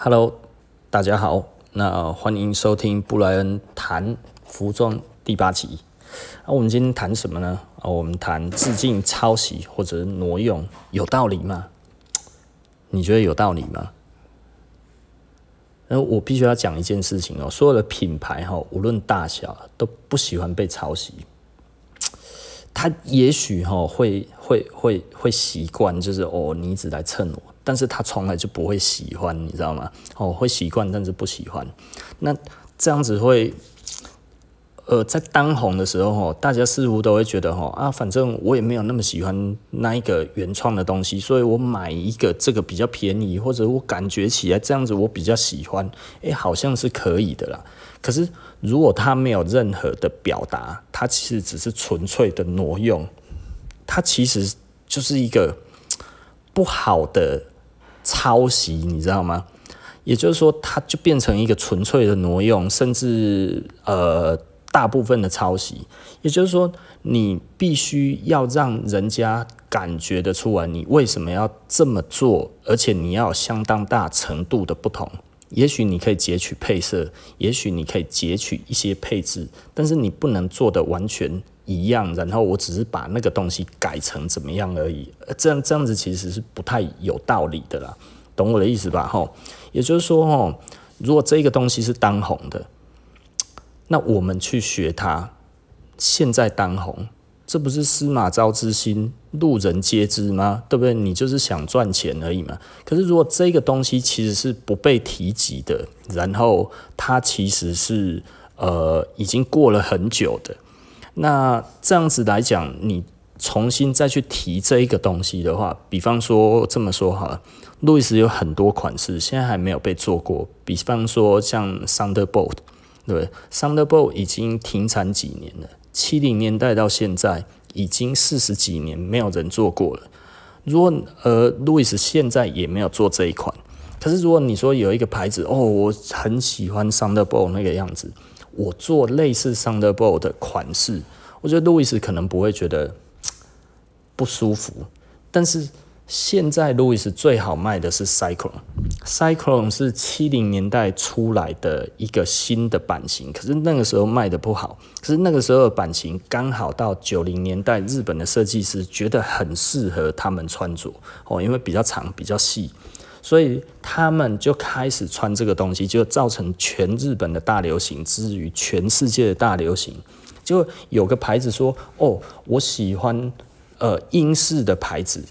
Hello，大家好，那欢迎收听布莱恩谈服装第八集。那我们今天谈什么呢？啊，我们谈致敬、抄袭或者挪用，有道理吗？你觉得有道理吗？那我必须要讲一件事情哦，所有的品牌哈，无论大小，都不喜欢被抄袭。他也许哈会会会会习惯，就是哦，你一直来蹭我。但是他从来就不会喜欢，你知道吗？哦，会习惯，但是不喜欢。那这样子会，呃，在当红的时候，哦，大家似乎都会觉得，哦，啊，反正我也没有那么喜欢那一个原创的东西，所以我买一个这个比较便宜，或者我感觉起来这样子我比较喜欢，诶，好像是可以的啦。可是如果他没有任何的表达，他其实只是纯粹的挪用，他其实就是一个不好的。抄袭，你知道吗？也就是说，它就变成一个纯粹的挪用，甚至呃大部分的抄袭。也就是说，你必须要让人家感觉得出来，你为什么要这么做，而且你要有相当大程度的不同。也许你可以截取配色，也许你可以截取一些配置，但是你不能做的完全一样。然后我只是把那个东西改成怎么样而已。这样这样子其实是不太有道理的啦，懂我的意思吧？吼，也就是说，吼，如果这个东西是当红的，那我们去学它，现在当红。这不是司马昭之心，路人皆知吗？对不对？你就是想赚钱而已嘛。可是如果这个东西其实是不被提及的，然后它其实是呃已经过了很久的，那这样子来讲，你重新再去提这一个东西的话，比方说这么说好了，路易斯有很多款式现在还没有被做过，比方说像 Thunderbolt，对？Thunderbolt 已经停产几年了。七零年代到现在已经四十几年，没有人做过了。如果呃，路易斯现在也没有做这一款，可是如果你说有一个牌子哦，我很喜欢 Thunderbolt 那个样子，我做类似 Thunderbolt 的款式，我觉得路易斯可能不会觉得 不舒服，但是。现在路易斯最好卖的是 Cyclone，Cyclone 是七零年代出来的一个新的版型，可是那个时候卖的不好。可是那个时候的版型刚好到九零年代，日本的设计师觉得很适合他们穿着哦，因为比较长、比较细，所以他们就开始穿这个东西，就造成全日本的大流行，至于全世界的大流行。就有个牌子说：“哦，我喜欢呃英式的牌子。”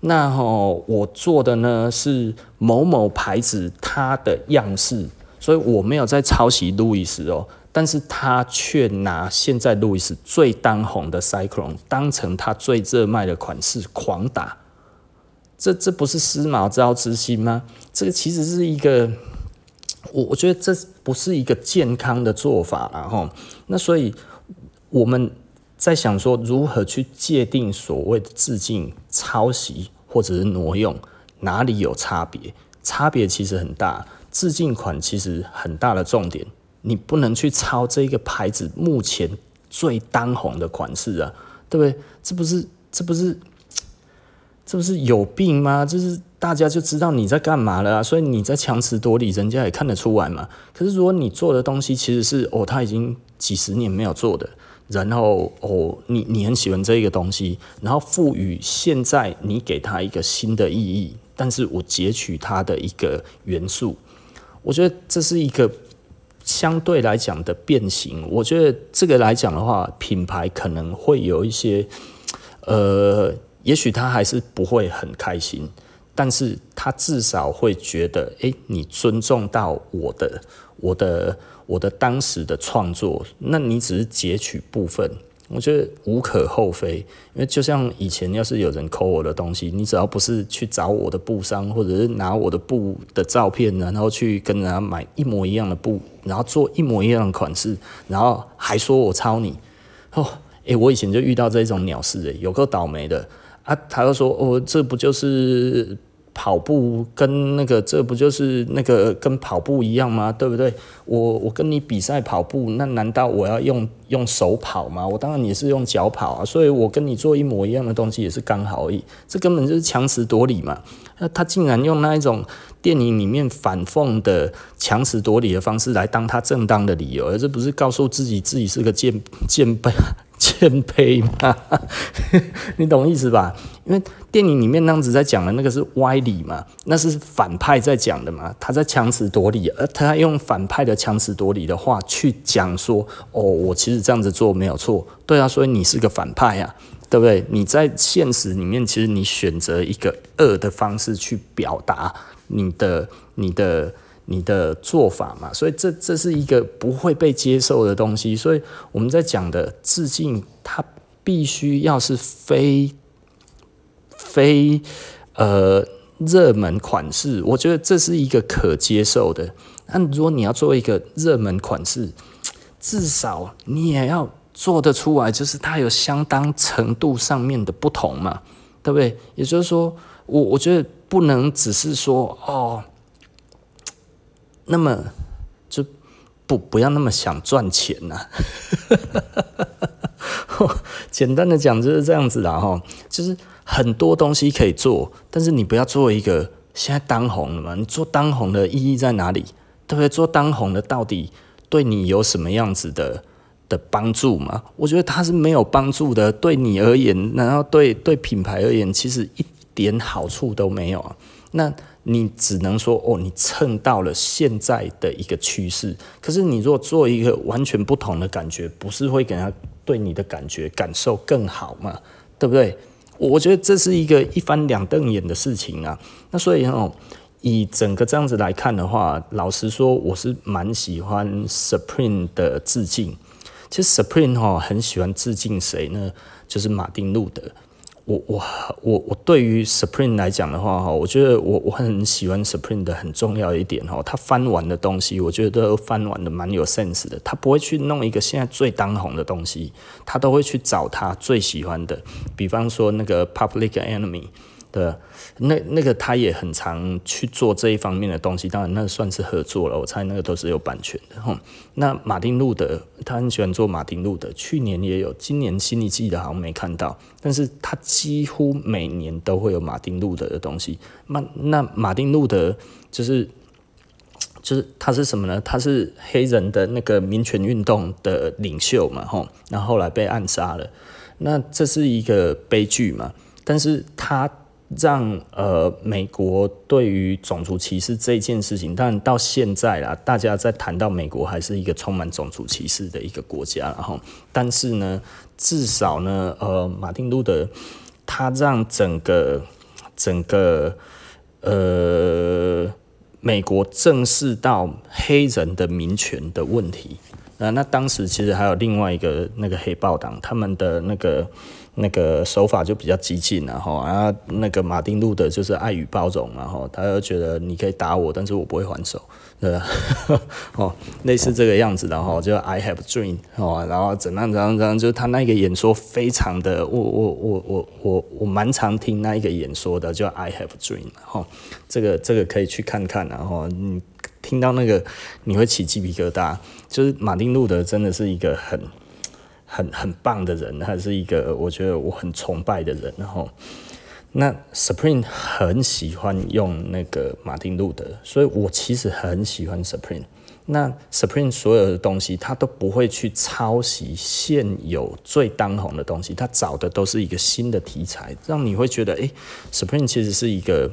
那吼，我做的呢是某某牌子它的样式，所以我没有在抄袭路易斯哦，但是他却拿现在路易斯最当红的 Cyclone 当成他最热卖的款式狂打，这这不是司马昭之心吗？这个其实是一个，我我觉得这不是一个健康的做法，然后那所以我们。在想说如何去界定所谓的致敬、抄袭或者是挪用，哪里有差别？差别其实很大。致敬款其实很大的重点，你不能去抄这个牌子目前最当红的款式啊，对不对？这不是这不是这不是有病吗？就是大家就知道你在干嘛了，所以你在强词夺理，人家也看得出来嘛。可是如果你做的东西其实是哦，他已经几十年没有做的。然后哦，你你很喜欢这一个东西，然后赋予现在你给它一个新的意义，但是我截取它的一个元素，我觉得这是一个相对来讲的变形。我觉得这个来讲的话，品牌可能会有一些，呃，也许他还是不会很开心，但是他至少会觉得，诶，你尊重到我的，我的。我的当时的创作，那你只是截取部分，我觉得无可厚非。因为就像以前，要是有人抠我的东西，你只要不是去找我的布商，或者是拿我的布的照片，然后去跟人家买一模一样的布，然后做一模一样的款式，然后还说我抄你，哦，诶、我以前就遇到这种鸟事，诶，有够倒霉的啊！他又说，哦，这不就是。跑步跟那个，这不就是那个跟跑步一样吗？对不对？我我跟你比赛跑步，那难道我要用用手跑吗？我当然也是用脚跑啊，所以我跟你做一模一样的东西也是刚好而已。这根本就是强词夺理嘛。那他竟然用那一种电影里面反讽的强词夺理的方式来当他正当的理由，而这不是告诉自己自己是个贱贱卑谦卑吗？你懂意思吧？因为电影里面那样子在讲的那个是歪理嘛，那是反派在讲的嘛，他在强词夺理，而他用反派的强词夺理的话去讲说，哦，我其实这样子做没有错，对啊，所以你是个反派啊。对不对？你在现实里面，其实你选择一个恶的方式去表达你的、你的、你的做法嘛，所以这这是一个不会被接受的东西。所以我们在讲的致敬，它必须要是非非呃热门款式，我觉得这是一个可接受的。那如果你要做一个热门款式，至少你也要。做得出来，就是它有相当程度上面的不同嘛，对不对？也就是说，我我觉得不能只是说哦，那么就不不要那么想赚钱呐、啊。简单的讲就是这样子啦，哈，就是很多东西可以做，但是你不要做一个现在当红的嘛。你做当红的意义在哪里？对不对？做当红的到底对你有什么样子的？的帮助嘛，我觉得它是没有帮助的。对你而言，然后对对品牌而言，其实一点好处都没有啊。那你只能说哦，你蹭到了现在的一个趋势。可是你如果做一个完全不同的感觉，不是会给他对你的感觉感受更好吗？对不对？我觉得这是一个一翻两瞪眼的事情啊。那所以哦，以整个这样子来看的话，老实说，我是蛮喜欢 Supreme 的致敬。其实 Supreme 哈很喜欢致敬谁呢？就是马丁路德。我我我我对于 Supreme 来讲的话哈，我觉得我我很喜欢 Supreme 的很重要一点哈，他翻完的东西，我觉得都翻完的蛮有 sense 的。他不会去弄一个现在最当红的东西，他都会去找他最喜欢的。比方说那个 Public Enemy。对，那那个他也很常去做这一方面的东西，当然那算是合作了。我猜那个都是有版权的。哼，那马丁路德他很喜欢做马丁路德，去年也有，今年新一季的好像没看到，但是他几乎每年都会有马丁路德的东西。那那马丁路德就是就是他是什么呢？他是黑人的那个民权运动的领袖嘛，吼，然后来被暗杀了。那这是一个悲剧嘛，但是他。让呃美国对于种族歧视这件事情，但到现在啦，大家在谈到美国还是一个充满种族歧视的一个国家，然后，但是呢，至少呢，呃，马丁路德他让整个整个呃美国正视到黑人的民权的问题。啊那当时其实还有另外一个那个黑豹党，他们的那个。那个手法就比较激进，然后啊，那个马丁路德就是爱与包容，然后他就觉得你可以打我，但是我不会还手，对吧？哦，类似这个样子，的哈就 I have dream，哦，然后怎样怎样怎样，就是他那个演说非常的，我我我我我我蛮常听那一个演说的，就 I have dream，哈，这个这个可以去看看，然后你听到那个你会起鸡皮疙瘩，就是马丁路德真的是一个很。很很棒的人，他是一个我觉得我很崇拜的人。然后，那 Supreme 很喜欢用那个马丁路德，所以我其实很喜欢 Supreme。那 Supreme 所有的东西，他都不会去抄袭现有最当红的东西，他找的都是一个新的题材，让你会觉得，诶，Supreme 其实是一个，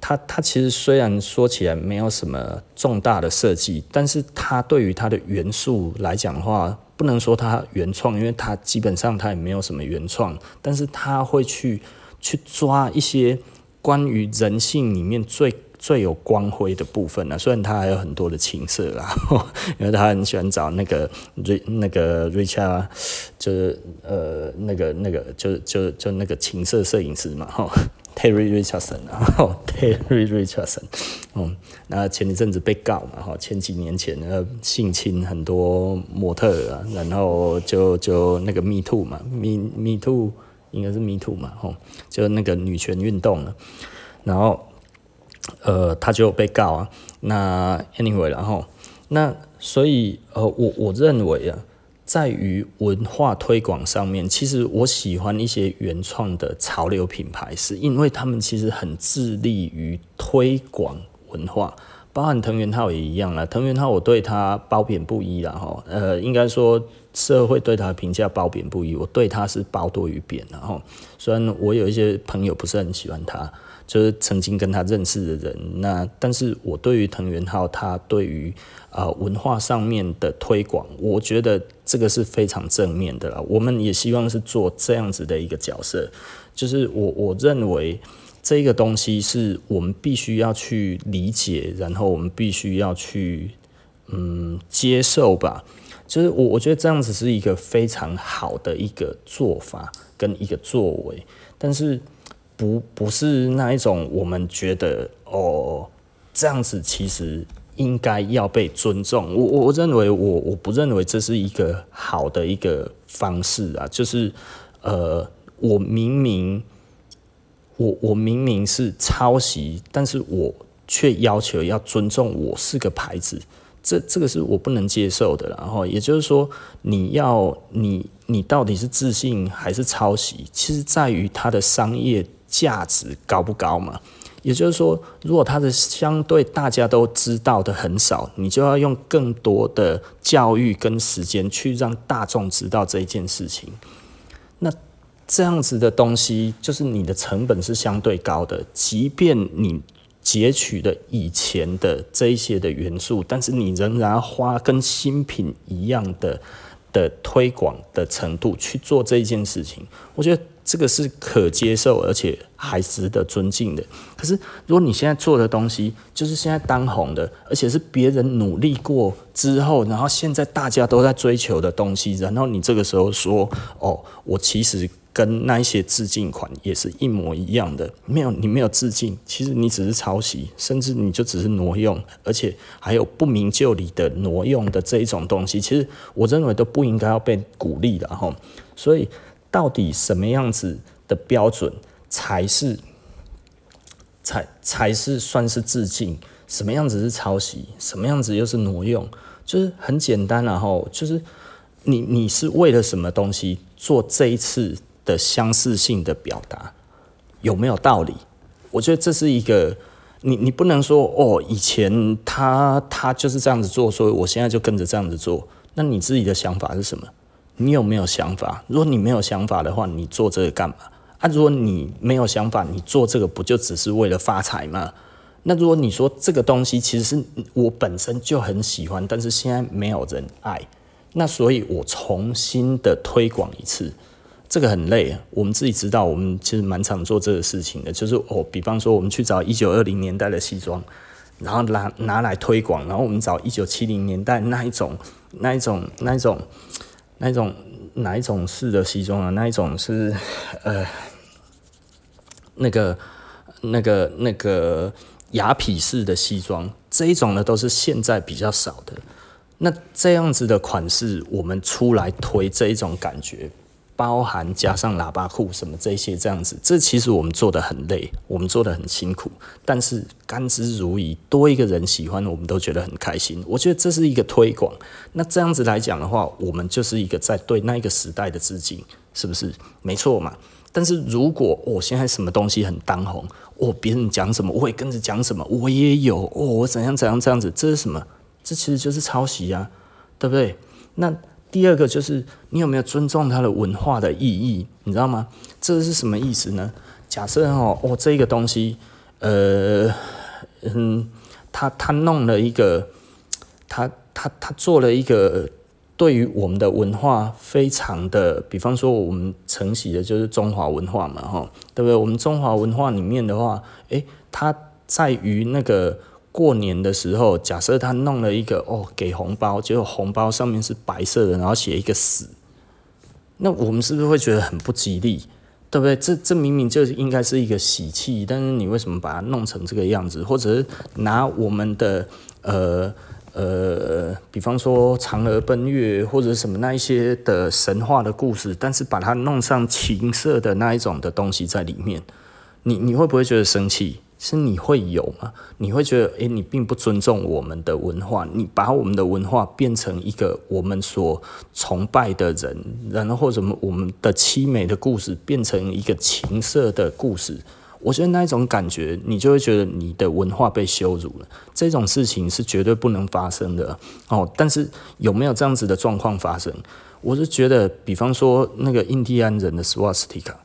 他他其实虽然说起来没有什么重大的设计，但是他对于他的元素来讲的话。不能说他原创，因为他基本上他也没有什么原创，但是他会去去抓一些关于人性里面最最有光辉的部分呢。虽然他还有很多的情色啦，因为他很喜欢找那个瑞那个 Richard，就是呃那个那个就就就那个情色摄影师嘛，哈。Terry Richardson 然 后 Terry Richardson，嗯，那前一阵子被告嘛，哈，前几年前呃性侵很多模特啊，然后就就那个 Me Too 嘛，Me Me Too 应该是 Me Too 嘛，吼，就那个女权运动了，然后呃他就被告啊，那 Anyway 然后那所以呃我我认为啊。在于文化推广上面，其实我喜欢一些原创的潮流品牌，是因为他们其实很致力于推广文化，包含藤原浩也一样啦。藤原浩我对他褒贬不一啦，哈，呃，应该说社会对他评价褒贬不一，我对他是褒多于贬，然后虽然我有一些朋友不是很喜欢他。就是曾经跟他认识的人，那但是我对于藤原浩，他对于啊、文化上面的推广，我觉得这个是非常正面的啦。我们也希望是做这样子的一个角色，就是我我认为这个东西是我们必须要去理解，然后我们必须要去嗯接受吧。就是我我觉得这样子是一个非常好的一个做法跟一个作为，但是。不不是那一种，我们觉得哦，这样子其实应该要被尊重。我我认为我我不认为这是一个好的一个方式啊，就是呃，我明明我我明明是抄袭，但是我却要求要尊重我是个牌子，这这个是我不能接受的。然后也就是说，你要你你到底是自信还是抄袭，其实在于它的商业。价值高不高嘛？也就是说，如果它的相对大家都知道的很少，你就要用更多的教育跟时间去让大众知道这一件事情。那这样子的东西，就是你的成本是相对高的，即便你截取了以前的这一些的元素，但是你仍然花跟新品一样的的推广的程度去做这一件事情，我觉得。这个是可接受，而且还值得尊敬的。可是，如果你现在做的东西就是现在当红的，而且是别人努力过之后，然后现在大家都在追求的东西，然后你这个时候说：“哦，我其实跟那一些致敬款也是一模一样的。”没有，你没有致敬，其实你只是抄袭，甚至你就只是挪用，而且还有不明就里的挪用的这一种东西，其实我认为都不应该要被鼓励的哈。所以。到底什么样子的标准才是才才是算是致敬？什么样子是抄袭？什么样子又是挪用？就是很简单，然后就是你你是为了什么东西做这一次的相似性的表达？有没有道理？我觉得这是一个你你不能说哦，以前他他就是这样子做，所以我现在就跟着这样子做。那你自己的想法是什么？你有没有想法？如果你没有想法的话，你做这个干嘛？啊，如果你没有想法，你做这个不就只是为了发财吗？那如果你说这个东西其实是我本身就很喜欢，但是现在没有人爱，那所以我重新的推广一次，这个很累。我们自己知道，我们其实蛮常做这个事情的，就是哦，比方说我们去找一九二零年代的西装，然后拿拿来推广，然后我们找一九七零年代那一种、那一种、那一种。那一种哪一种式的西装啊？那一种是呃，那个那个那个雅痞式的西装，这一种呢都是现在比较少的。那这样子的款式，我们出来推这一种感觉。包含加上喇叭裤什么这些这样子，这其实我们做的很累，我们做的很辛苦，但是甘之如饴，多一个人喜欢，我们都觉得很开心。我觉得这是一个推广。那这样子来讲的话，我们就是一个在对那一个时代的致敬，是不是？没错嘛。但是如果我、现在什么东西很当红，哦，别人讲什么我也跟着讲什么，我也有哦，我怎样怎样这样子，这是什么？这其实就是抄袭啊，对不对？那。第二个就是你有没有尊重它的文化的意义，你知道吗？这是什么意思呢？假设哦，哦，这个东西，呃，嗯，他他弄了一个，他他他做了一个对于我们的文化非常的，比方说我们承袭的就是中华文化嘛，哈，对不对？我们中华文化里面的话，诶，它在于那个。过年的时候，假设他弄了一个哦，给红包，结果红包上面是白色的，然后写一个死，那我们是不是会觉得很不吉利？对不对？这这明明就应该是一个喜气，但是你为什么把它弄成这个样子？或者是拿我们的呃呃，比方说嫦娥奔月或者什么那一些的神话的故事，但是把它弄上情色的那一种的东西在里面，你你会不会觉得生气？是你会有吗？你会觉得，诶，你并不尊重我们的文化，你把我们的文化变成一个我们所崇拜的人，然后或者我们的凄美的故事变成一个情色的故事。我觉得那一种感觉，你就会觉得你的文化被羞辱了。这种事情是绝对不能发生的哦。但是有没有这样子的状况发生？我是觉得，比方说那个印第安人的斯瓦斯提卡，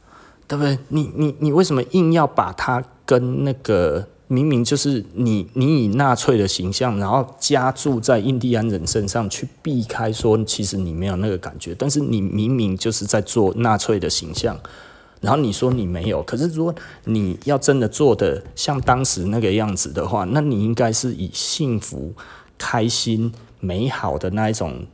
对不对？你你你为什么硬要把它跟那个明明就是你你以纳粹的形象，然后加注在印第安人身上去避开说，其实你没有那个感觉，但是你明明就是在做纳粹的形象。然后你说你没有，可是如果你要真的做的像当时那个样子的话，那你应该是以幸福、开心、美好的那一种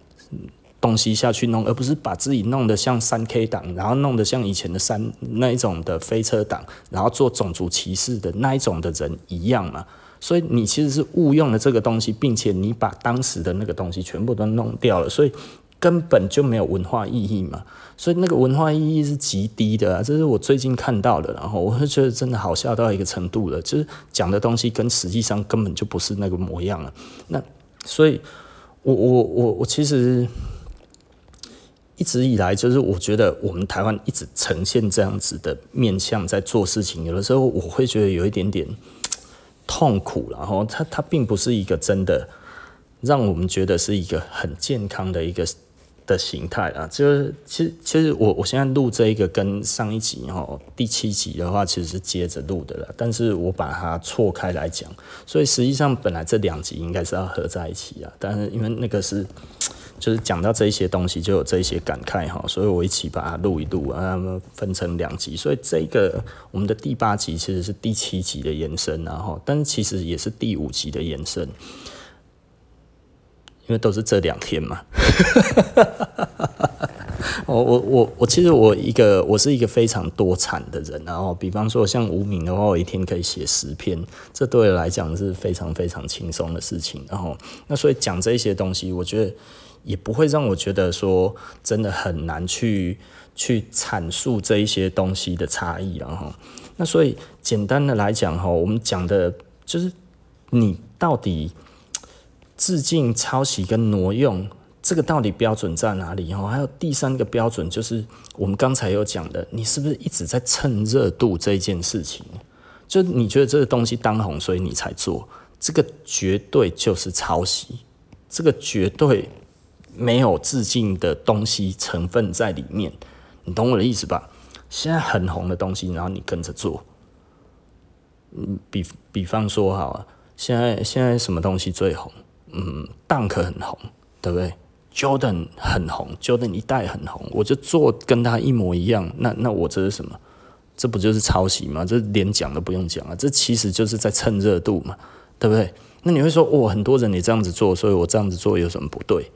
东西下去弄，而不是把自己弄得像三 K 党，然后弄得像以前的三那一种的飞车党，然后做种族歧视的那一种的人一样嘛。所以你其实是误用了这个东西，并且你把当时的那个东西全部都弄掉了，所以根本就没有文化意义嘛。所以那个文化意义是极低的，这是我最近看到的，然后我就觉得真的好笑到一个程度了，就是讲的东西跟实际上根本就不是那个模样了。那所以，我我我我其实一直以来就是我觉得我们台湾一直呈现这样子的面向在做事情，有的时候我会觉得有一点点痛苦，然后它它并不是一个真的让我们觉得是一个很健康的一个。的形态啊，就是其实其实我我现在录这一个跟上一集哈第七集的话其实是接着录的了，但是我把它错开来讲，所以实际上本来这两集应该是要合在一起啊，但是因为那个是就是讲到这一些东西就有这一些感慨哈，所以我一起把它录一录啊，分成两集，所以这个我们的第八集其实是第七集的延伸，然后但是其实也是第五集的延伸。因为都是这两天嘛，我我我我其实我一个我是一个非常多产的人，然后比方说像无名的话，我一天可以写十篇，这对我来讲是非常非常轻松的事情。然后那所以讲这些东西，我觉得也不会让我觉得说真的很难去去阐述这一些东西的差异。然后那所以简单的来讲哈，我们讲的就是你到底。致敬、抄袭跟挪用，这个到底标准在哪里？哈，还有第三个标准就是我们刚才有讲的，你是不是一直在蹭热度这件事情？就你觉得这个东西当红，所以你才做，这个绝对就是抄袭，这个绝对没有致敬的东西成分在里面，你懂我的意思吧？现在很红的东西，然后你跟着做，嗯，比比方说哈，现在现在什么东西最红？嗯，Dunk 很红，对不对？Jordan 很红，Jordan 一代很红，我就做跟他一模一样。那那我这是什么？这不就是抄袭吗？这连讲都不用讲啊！这其实就是在蹭热度嘛，对不对？那你会说，哦，很多人也这样子做，所以我这样子做有什么不对？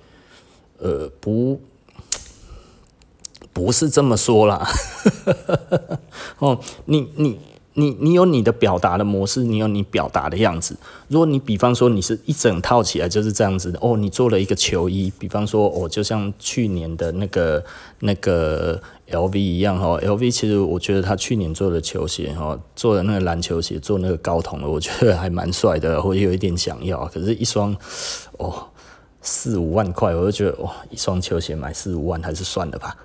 呃，不，不是这么说啦。哦，你你。你你有你的表达的模式，你有你表达的样子。如果你比方说你是一整套起来就是这样子的哦，你做了一个球衣，比方说哦，就像去年的那个那个 LV 一样哈，LV 其实我觉得他去年做的球鞋哈，做的那个篮球鞋，做那个高筒的，我觉得还蛮帅的，我有一点想要，可是，一双哦。四五万块，我就觉得哇，一双球鞋买四五万，还是算了吧。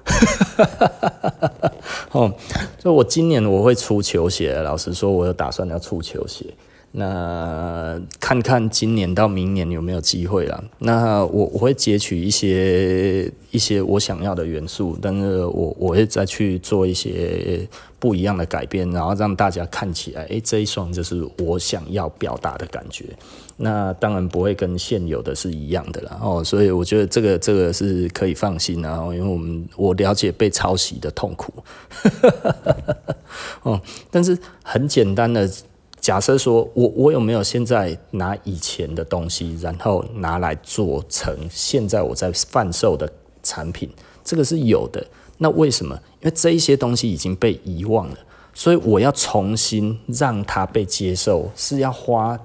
哦，就我今年我会出球鞋，老实说，我有打算要出球鞋。那看看今年到明年有没有机会啦。那我我会截取一些一些我想要的元素，但是我我会再去做一些不一样的改变，然后让大家看起来，诶，这一双就是我想要表达的感觉。那当然不会跟现有的是一样的啦。哦，所以我觉得这个这个是可以放心的啊，因为我们我了解被抄袭的痛苦。哦，但是很简单的。假设说我我有没有现在拿以前的东西，然后拿来做成现在我在贩售的产品，这个是有的。那为什么？因为这一些东西已经被遗忘了，所以我要重新让它被接受，是要花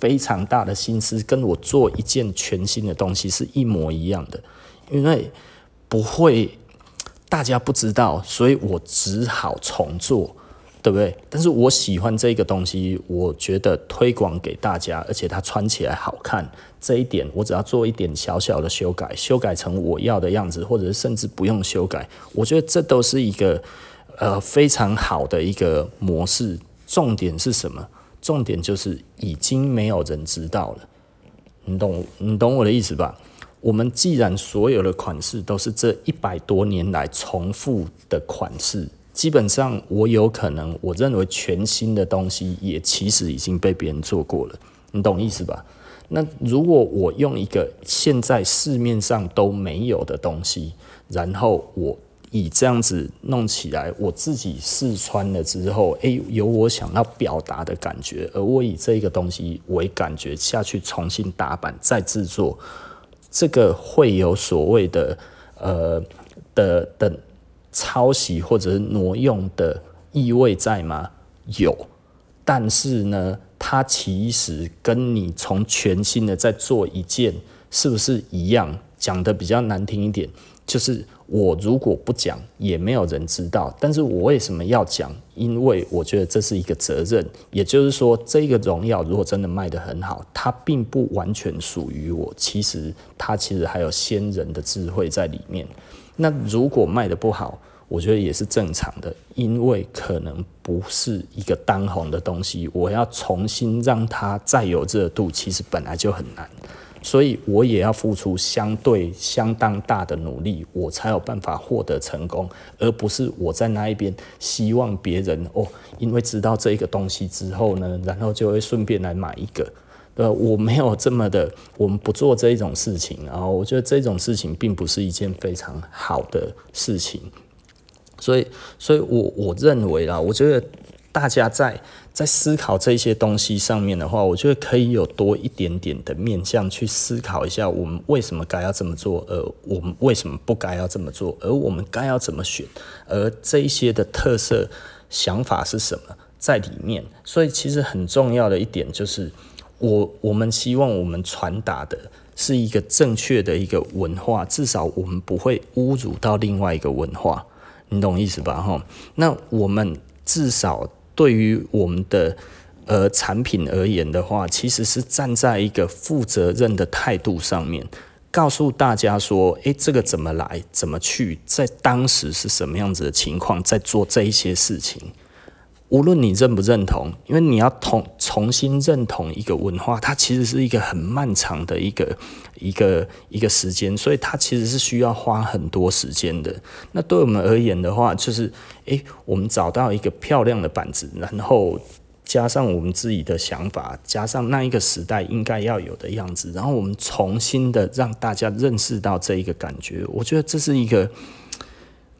非常大的心思，跟我做一件全新的东西是一模一样的。因为不会大家不知道，所以我只好重做。对不对？但是我喜欢这个东西，我觉得推广给大家，而且它穿起来好看，这一点我只要做一点小小的修改，修改成我要的样子，或者甚至不用修改，我觉得这都是一个呃非常好的一个模式。重点是什么？重点就是已经没有人知道了，你懂你懂我的意思吧？我们既然所有的款式都是这一百多年来重复的款式，基本上我有可能我认为全新的东西也其实已经被别人做过了，你懂意思吧？那如果我用一个现在市面上都没有的东西，然后我以这样子弄起来，我自己试穿了之后，诶，有我想要表达的感觉，而我以这个东西为感觉下去重新打版再制作。这个会有所谓的呃的的抄袭或者是挪用的意味在吗？有，但是呢，它其实跟你从全新的再做一件，是不是一样？讲得比较难听一点，就是。我如果不讲，也没有人知道。但是我为什么要讲？因为我觉得这是一个责任。也就是说，这个荣耀如果真的卖得很好，它并不完全属于我。其实它其实还有先人的智慧在里面。那如果卖得不好，我觉得也是正常的，因为可能不是一个当红的东西。我要重新让它再有热度，其实本来就很难。所以我也要付出相对相当大的努力，我才有办法获得成功，而不是我在那一边希望别人哦，因为知道这一个东西之后呢，然后就会顺便来买一个。呃，我没有这么的，我们不做这一种事情。然后我觉得这种事情并不是一件非常好的事情。所以，所以我我认为啦，我觉得大家在。在思考这些东西上面的话，我觉得可以有多一点点的面向去思考一下，我们为什么该要这么做，而我们为什么不该要这么做，而我们该要怎么选，而这一些的特色想法是什么在里面。所以其实很重要的一点就是，我我们希望我们传达的是一个正确的一个文化，至少我们不会侮辱到另外一个文化，你懂意思吧？哈，那我们至少。对于我们的呃产品而言的话，其实是站在一个负责任的态度上面，告诉大家说，诶，这个怎么来，怎么去，在当时是什么样子的情况，在做这一些事情。无论你认不认同，因为你要同重新认同一个文化，它其实是一个很漫长的一个一个一个时间，所以它其实是需要花很多时间的。那对我们而言的话，就是诶，我们找到一个漂亮的板子，然后加上我们自己的想法，加上那一个时代应该要有的样子，然后我们重新的让大家认识到这一个感觉。我觉得这是一个，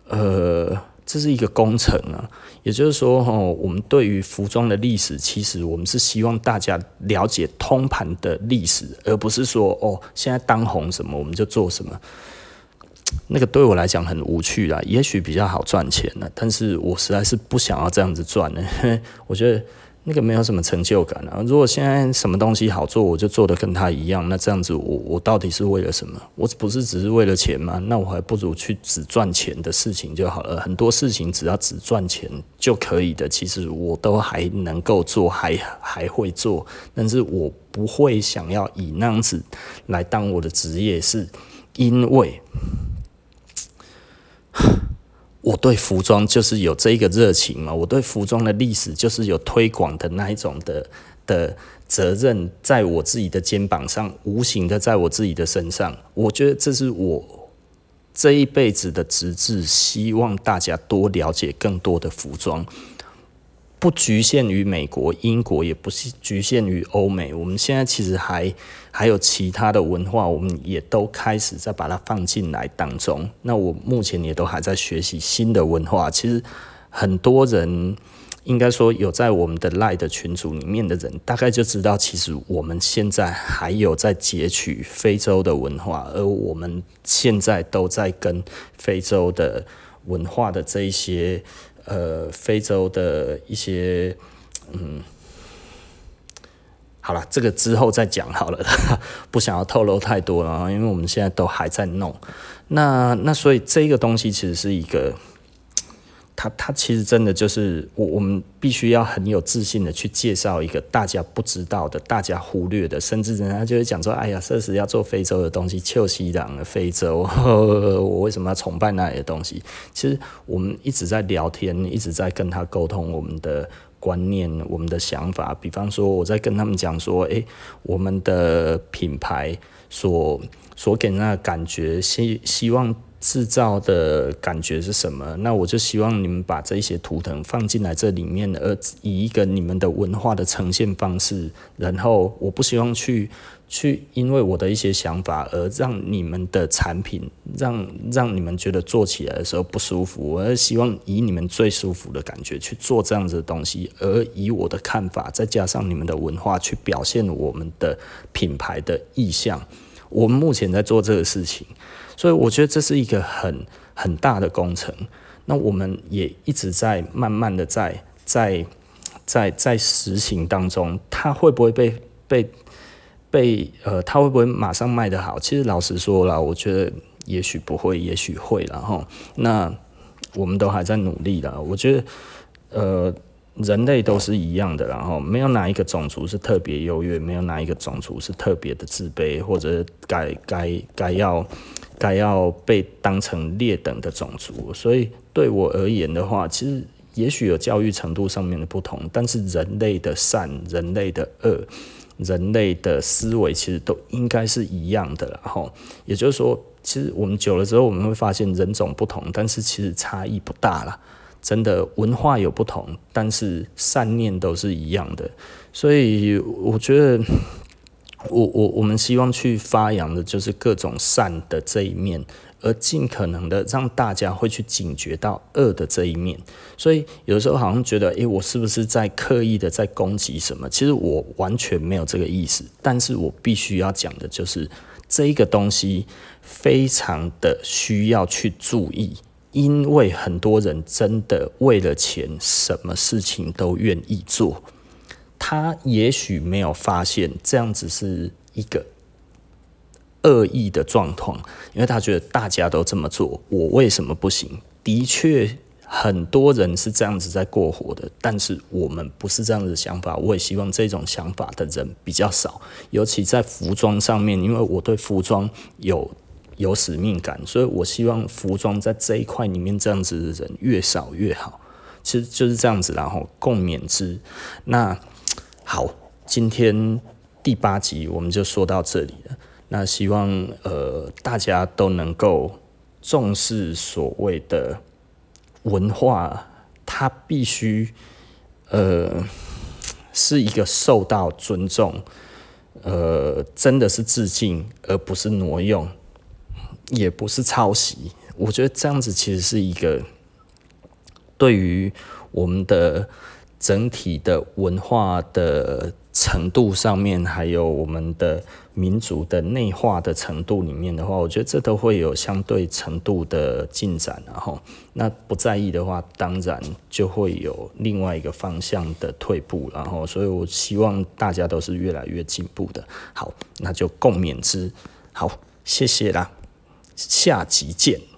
呃。这是一个工程啊，也就是说，哦，我们对于服装的历史，其实我们是希望大家了解通盘的历史，而不是说，哦，现在当红什么我们就做什么。那个对我来讲很无趣啦，也许比较好赚钱呢，但是我实在是不想要这样子赚呢，我觉得。那个没有什么成就感啊！如果现在什么东西好做，我就做得跟他一样，那这样子我我到底是为了什么？我不是只是为了钱吗？那我还不如去只赚钱的事情就好了。很多事情只要只赚钱就可以的，其实我都还能够做，还还会做，但是我不会想要以那样子来当我的职业，是因为。我对服装就是有这一个热情嘛，我对服装的历史就是有推广的那一种的的责任，在我自己的肩膀上，无形的在我自己的身上。我觉得这是我这一辈子的职责，希望大家多了解更多的服装。不局限于美国、英国，也不是局限于欧美。我们现在其实还还有其他的文化，我们也都开始在把它放进来当中。那我目前也都还在学习新的文化。其实很多人应该说有在我们的赖的群组里面的人，大概就知道，其实我们现在还有在截取非洲的文化，而我们现在都在跟非洲的文化的这一些。呃，非洲的一些，嗯，好了，这个之后再讲好了，不想要透露太多了，因为我们现在都还在弄。那那所以这个东西其实是一个，他他其实真的就是我我们必须要很有自信的去介绍一个大家不知道的、大家忽略的，甚至人家就会讲说：“哎呀，设是要做非洲的东西，旧西朗的非洲，呵 呵我为什么要崇拜那里的东西？”其实我们一直在聊天，一直在跟他沟通我们的观念、我们的想法。比方说，我在跟他们讲说：“哎、我们的品牌所所给人的感觉，希希望。”制造的感觉是什么？那我就希望你们把这些图腾放进来这里面，而以一个你们的文化的呈现方式。然后我不希望去去因为我的一些想法而让你们的产品让让你们觉得做起来的时候不舒服。我希望以你们最舒服的感觉去做这样子的东西，而以我的看法再加上你们的文化去表现我们的品牌的意向。我们目前在做这个事情。所以我觉得这是一个很很大的工程，那我们也一直在慢慢的在在在在实行当中，它会不会被被被呃，它会不会马上卖得好？其实老实说了，我觉得也许不会，也许会了哈。那我们都还在努力了，我觉得呃。人类都是一样的，然后没有哪一个种族是特别优越，没有哪一个种族是特别的自卑，或者该该该要该要被当成劣等的种族。所以对我而言的话，其实也许有教育程度上面的不同，但是人类的善、人类的恶、人类的思维其实都应该是一样的。然后也就是说，其实我们久了之后，我们会发现人种不同，但是其实差异不大了。真的文化有不同，但是善念都是一样的，所以我觉得我，我我们希望去发扬的就是各种善的这一面，而尽可能的让大家会去警觉到恶的这一面。所以有时候好像觉得，诶，我是不是在刻意的在攻击什么？其实我完全没有这个意思，但是我必须要讲的就是这一个东西非常的需要去注意。因为很多人真的为了钱，什么事情都愿意做。他也许没有发现这样子是一个恶意的状况，因为他觉得大家都这么做，我为什么不行？的确，很多人是这样子在过活的，但是我们不是这样子的想法。我也希望这种想法的人比较少，尤其在服装上面，因为我对服装有。有使命感，所以我希望服装在这一块里面，这样子的人越少越好。其实就是这样子，然后共勉之。那好，今天第八集我们就说到这里了。那希望呃大家都能够重视所谓的文化，它必须呃是一个受到尊重，呃真的是致敬，而不是挪用。也不是抄袭，我觉得这样子其实是一个对于我们的整体的文化的程度上面，还有我们的民族的内化的程度里面的话，我觉得这都会有相对程度的进展。然后，那不在意的话，当然就会有另外一个方向的退步。然后，所以我希望大家都是越来越进步的。好，那就共勉之。好，谢谢啦。下集见。